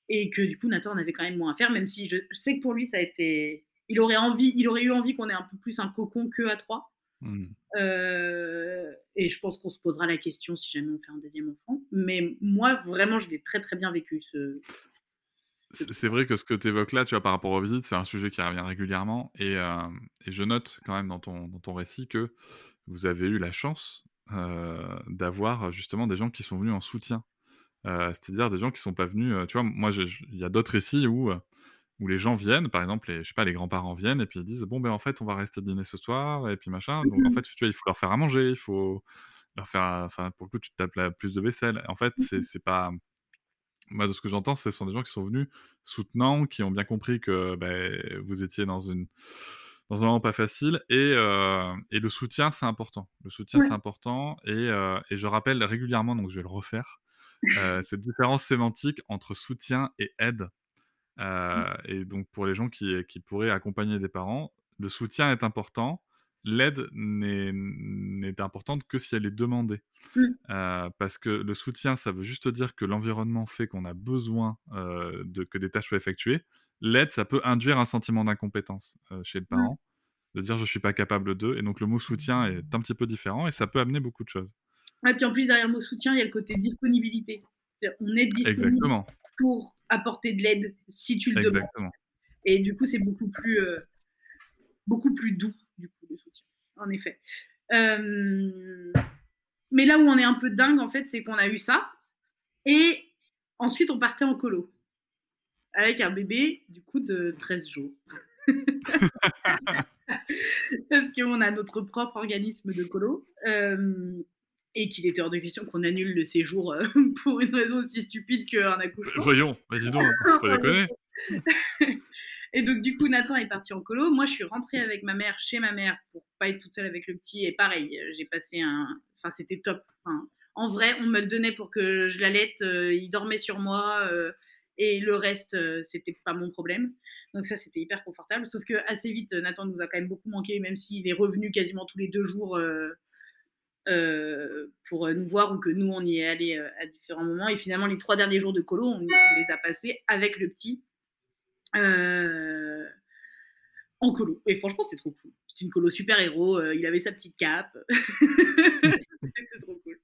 et que du coup Nathan en avait quand même moins à faire, même si je, je sais que pour lui ça a été, il aurait envie, il aurait eu envie qu'on ait un peu plus un cocon que à trois. Mmh. Euh, et je pense qu'on se posera la question si jamais on fait un deuxième enfant. Mais moi, vraiment, je l'ai très très bien vécu. Ce... C'est vrai que ce que tu évoques là, tu vois, par rapport aux visites, c'est un sujet qui revient régulièrement. Et, euh, et, je note quand même dans ton, dans ton récit que vous avez eu la chance euh, d'avoir justement des gens qui sont venus en soutien. C'est-à-dire des gens qui sont pas venus. tu vois, moi, il y a d'autres récits où où les gens viennent, par exemple, les, je sais pas, les grands-parents viennent et puis ils disent bon ben en fait on va rester dîner ce soir et puis machin. Donc en Mmh fait tu vois il faut leur faire à manger, il faut leur faire, enfin pour le coup tu te tapes la, plus de vaisselle. En fait Mmh c'est pas, moi de ce que j'entends ce sont des gens qui sont venus soutenants, qui ont bien compris que ben, vous étiez dans une dans un moment pas facile et, euh, et le soutien c'est important. Le soutien Ouais. c'est important et, euh, et je rappelle régulièrement donc je vais le refaire euh, cette différence sémantique entre soutien et aide. Mmh. Euh, et donc pour les gens qui, qui pourraient accompagner des parents, le soutien est important. L'aide n'est importante que si elle est demandée. Mmh. Euh, parce que le soutien, ça veut juste dire que l'environnement fait qu'on a besoin euh, de, que des tâches soient effectuées. L'aide, ça peut induire un sentiment d'incompétence chez le Ouais. parent, de dire je suis pas capable d'eux. Et donc le mot soutien est un petit peu différent et ça peut amener beaucoup de choses. Ouais, puis en plus, derrière le mot soutien, il y a le côté disponibilité. On est disponible Exactement, pour apporter de l'aide si tu le demandes. exactement. Et du coup, c'est beaucoup plus, euh, beaucoup plus doux, du coup, le soutien. En effet. Euh, Mais là où on est un peu dingue, en fait, c'est qu'on a eu ça. Et ensuite, on partait en colo. avec un bébé du coup de 13 jours. Parce qu'on a notre propre organisme de colo. euh, et qu'il était hors de question qu'on annule le séjour euh, pour une raison aussi stupide qu'un accouchement. Voyons, mais dis donc, pas déconner. Et donc, du coup, Nathan est parti en colo. Moi, je suis rentrée avec ma mère chez ma mère pour pas être toute seule avec le petit. Et pareil, euh, j'ai passé un. Enfin, c'était top. Enfin, en vrai, on me le donnait pour que je l'allaite. euh, il dormait sur moi. euh, et le reste, euh, c'était pas mon problème. Donc, ça, c'était hyper confortable. Sauf que assez vite, Nathan nous a quand même beaucoup manqué, même s'il est revenu quasiment tous les deux jours. Euh, pour euh, nous voir ou que nous on y est allé euh, à différents moments. Et finalement les trois derniers jours de colo on, les a passés avec le petit en colo. Et franchement c'était trop cool. C'était une colo super héros il avait sa petite cape. C'était trop cool.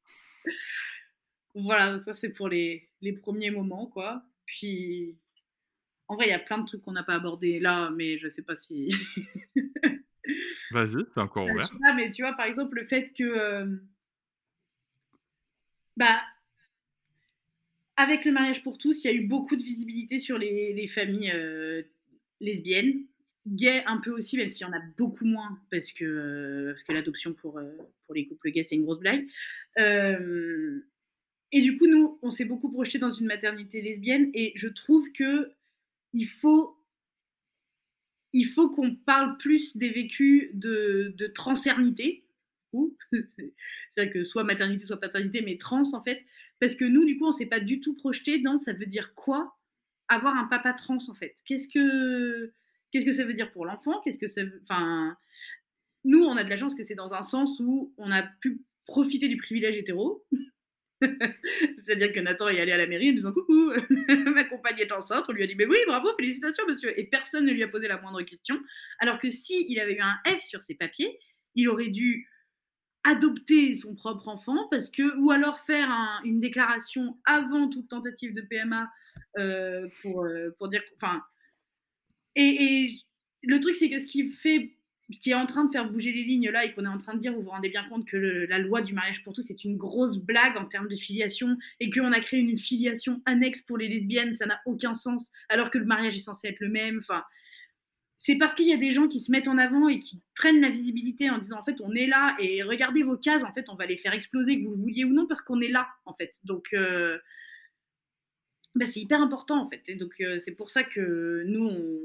Voilà ça c'est pour les, les premiers moments quoi. Puis en vrai il y a plein de trucs qu'on n'a pas abordés là mais je sais pas si Vas-y, c'est encore je ouvert. sais pas, mais tu vois, par exemple, le fait que. euh, bah. Avec le mariage pour tous, il y a eu beaucoup de visibilité sur les, les familles euh, lesbiennes, gays un peu aussi, même s'il y en a beaucoup moins, parce que, euh, parce que l'adoption pour, euh, pour les couples gays, c'est une grosse blague. Euh, et du coup, nous, on s'est beaucoup projeté dans une maternité lesbienne, et je trouve que il faut il faut qu'on parle plus des vécus de, de transernité, c'est-à-dire que soit maternité, soit paternité, mais trans en fait, parce que nous, du coup, on s'est pas du tout projeté dans ça veut dire quoi avoir un papa trans en fait. Qu'est-ce que qu'est-ce que ça veut dire pour l'enfant? Qu'est-ce que ça. Enfin, nous, on a de la chance que c'est dans un sens où on a pu profiter du privilège hétéro. C'est-à-dire que Nathan est allé à la mairie en disant coucou, ma compagne est enceinte. On lui a dit mais oui, bravo, félicitations monsieur. Et personne ne lui a posé la moindre question. Alors que si il avait eu un F sur ses papiers, il aurait dû adopter son propre enfant parce que ou alors faire un- une déclaration avant toute tentative de PMA euh, pour euh, pour dire enfin et le truc c'est que ce qui fait qui est en train de faire bouger les lignes là et qu'on est en train de dire, vous vous rendez bien compte que la loi du mariage pour tous c'est une grosse blague en termes de filiation et qu'on a créé une filiation annexe pour les lesbiennes, ça n'a aucun sens, alors que le mariage est censé être le même. Enfin, c'est parce qu'il y a des gens qui se mettent en avant et qui prennent la visibilité en disant en fait on est là et regardez vos cases, en fait on va les faire exploser que vous le vouliez ou non parce qu'on est là en fait. Donc euh, bah, c'est hyper important en fait. Et donc euh, c'est pour ça que nous on,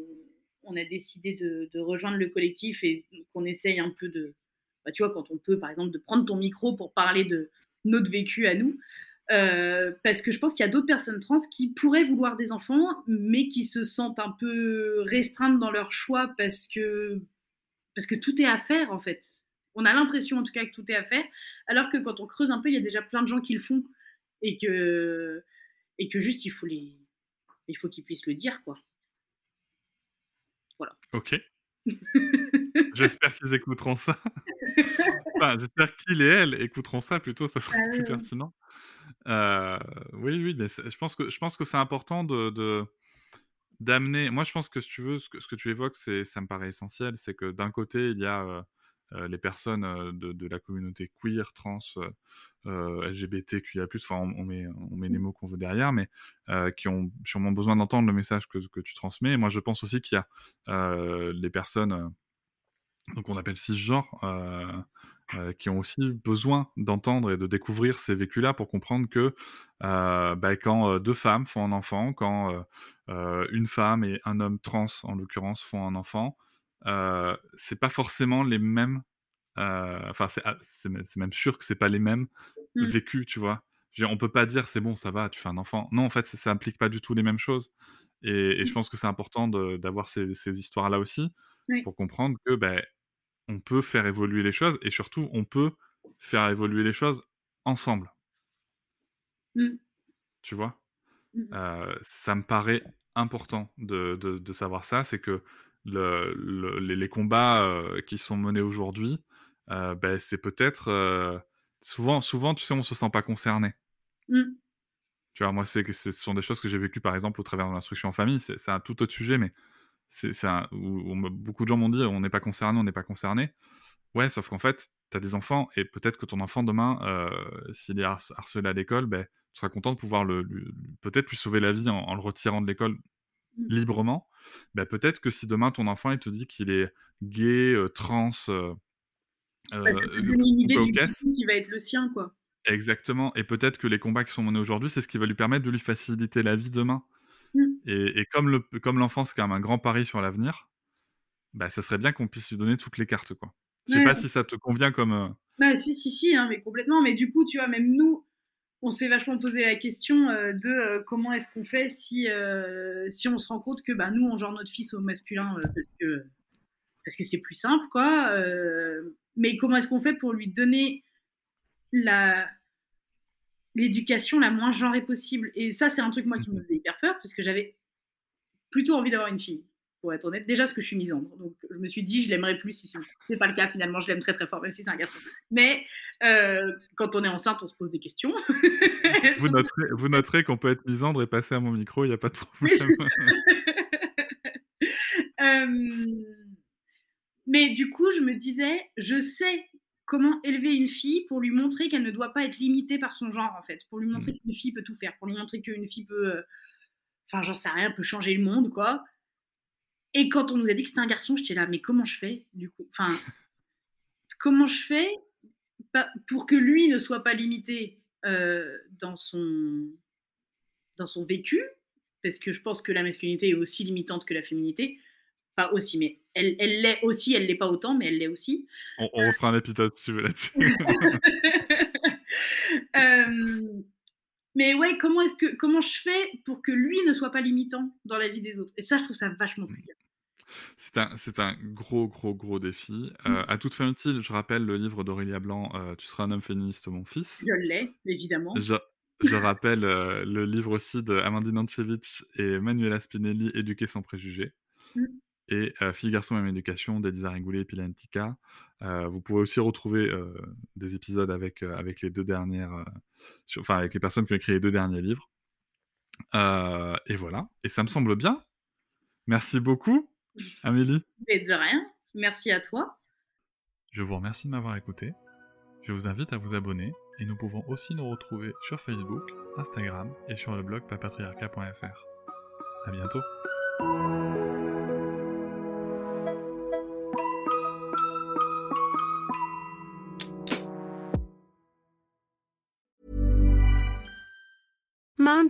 on a décidé de, rejoindre le collectif et qu'on essaye un peu de, bah, tu vois, quand on peut par exemple de prendre ton micro pour parler de notre vécu à nous. Euh, parce que je pense qu'il y a d'autres personnes trans qui pourraient vouloir des enfants, mais qui se sentent un peu restreintes dans leur choix parce que, parce que tout est à faire en fait. On a l'impression en tout cas que tout est à faire, alors que quand on creuse un peu, il y a déjà plein de gens qui le font et que, et que juste il faut les, il faut qu'ils puissent le dire quoi. Ok. J'espère qu'ils écouteront ça. enfin, j'espère qu'il et elle écouteront ça plutôt, ça serait Ah plus pertinent. Euh, oui, oui, mais je pense que je pense que c'est important de, d'amener. Moi, je pense que si tu veux, ce que, ce que tu évoques, c'est, ça me paraît essentiel, c'est que d'un côté, il y a euh, les personnes euh, de, de la communauté queer, trans, euh, euh, LGBTQIA+, enfin, on, on met, on met les mots qu'on veut derrière, mais euh, qui ont sûrement besoin d'entendre le message que, que tu transmets. Et moi, je pense aussi qu'il y a euh, les personnes, euh, donc on appelle cisgenres, euh, euh, qui ont aussi besoin d'entendre et de découvrir ces vécus-là pour comprendre que euh, bah, quand euh, deux femmes font un enfant, quand euh, euh, une femme et un homme trans, en l'occurrence, font un enfant, euh, c'est pas forcément les mêmes. euh, Enfin, c'est ah, c'est même sûr que c'est pas les mêmes Mm. vécus, tu vois? Dire, on peut pas dire c'est bon, ça va, tu fais un enfant. Non, en fait, ça, ça implique pas du tout les mêmes choses. Et, et je pense que c'est important d'avoir ces, ces histoires-là aussi Oui. pour comprendre que ben, on peut faire évoluer les choses et surtout on peut faire évoluer les choses ensemble. Mm. Tu vois? Euh, Ça me paraît important de, de- de savoir ça, c'est que le- le- les, les combats euh, qui sont menés aujourd'hui, euh, ben, c'est peut-être euh, souvent, souvent, tu sais, on se sent pas concerné. Mm. Tu vois, moi, c'est que ce sont des choses que j'ai vécues, par exemple, au travers de l'instruction en famille. C'est un tout autre sujet, mais c'est un- où, beaucoup de gens m'ont dit on n'est pas concerné, on n'est pas concerné. Ouais, sauf qu'en fait, tu as des enfants et peut-être que ton enfant, demain, s'il est harce- harcelé à l'école, ben, tu seras content de pouvoir le, peut-être lui sauver la vie en, en le retirant de l'école Mmh. Librement, bah, peut-être que si demain ton enfant il te dit qu'il est gay, euh, trans, euh, Bah, ça te euh, une idée du qui va être le sien, quoi. exactement, et peut-être que les combats qui sont menés aujourd'hui, c'est ce qui va lui permettre de lui faciliter la vie demain. Mmh. Et, et comme le comme l'enfant c'est quand même un grand pari sur l'avenir, bah ça serait bien qu'on puisse lui donner toutes les cartes quoi. Je sais Ouais. pas si ça te convient comme euh, Bah, si, si, si, hein, mais complètement. Mais du coup, tu vois, même nous, on s'est vachement posé la question euh, de euh, comment est-ce qu'on fait si, euh, si on se rend compte que bah, nous, on genre notre fils au masculin parce que parce que c'est plus simple, quoi. mais comment est-ce qu'on fait pour lui donner la l'éducation la moins genrée possible? Et ça, c'est un truc, moi, qui me faisait hyper peur parce que j'avais plutôt envie d'avoir une fille. Pour être honnête, déjà parce que je suis misandre. Donc je me suis dit, je l'aimerais plus si c'est pas le cas finalement. Je l'aime très très fort, même si c'est un garçon. Mais euh, quand on est enceinte, on se pose des questions. vous noterez vous noterez qu'on peut être misandre et passer à mon micro, il y a pas de problème. Euh, mais du coup, je me disais, je sais comment élever une fille pour lui montrer qu'elle ne doit pas être limitée par son genre, en fait. Pour lui montrer qu'une fille peut tout faire, pour lui montrer qu'une fille peut, euh, enfin, j'en sais rien, peut changer le monde, quoi. Et quand on nous a dit que c'était un garçon, j'étais là, mais comment je fais, du coup? Enfin, comment je fais pour que lui ne soit pas limité euh, dans son dans son vécu, parce que je pense que la masculinité est aussi limitante que la féminité. Pas aussi, mais elle elle l'est aussi, elle l'est pas autant, mais elle l'est aussi. On, on refera un épisode si tu veux là-dessus. Euh, mais ouais, comment est-ce que comment je fais pour que lui ne soit pas limitant dans la vie des autres? Et ça, je trouve ça vachement plus dur. C'est un, c'est un gros, gros, gros défi. Euh, à toute fin utile, je rappelle le livre d'Aurélia Blanc, euh, Tu seras un homme féministe, mon fils. Je l'ai, évidemment. Je, je rappelle euh, le livre aussi de Amandine Anchevich et Manuela Spinelli, Éduquer sans préjugés. Mm. Et euh, Filles, garçons, même éducation, d'Elisa Ringoulet et Pilar Antica. Euh, vous pouvez aussi retrouver des épisodes avec, avec les deux dernières, sur- enfin avec les personnes qui ont écrit les deux derniers livres. Et voilà. Et ça me semble bien. Merci beaucoup, Amélie. Et de rien. Merci à toi. Je vous remercie de m'avoir écouté. Je vous invite à vous abonner et nous pouvons aussi nous retrouver sur Facebook, Instagram et sur le blog papatriarca.fr. À bientôt.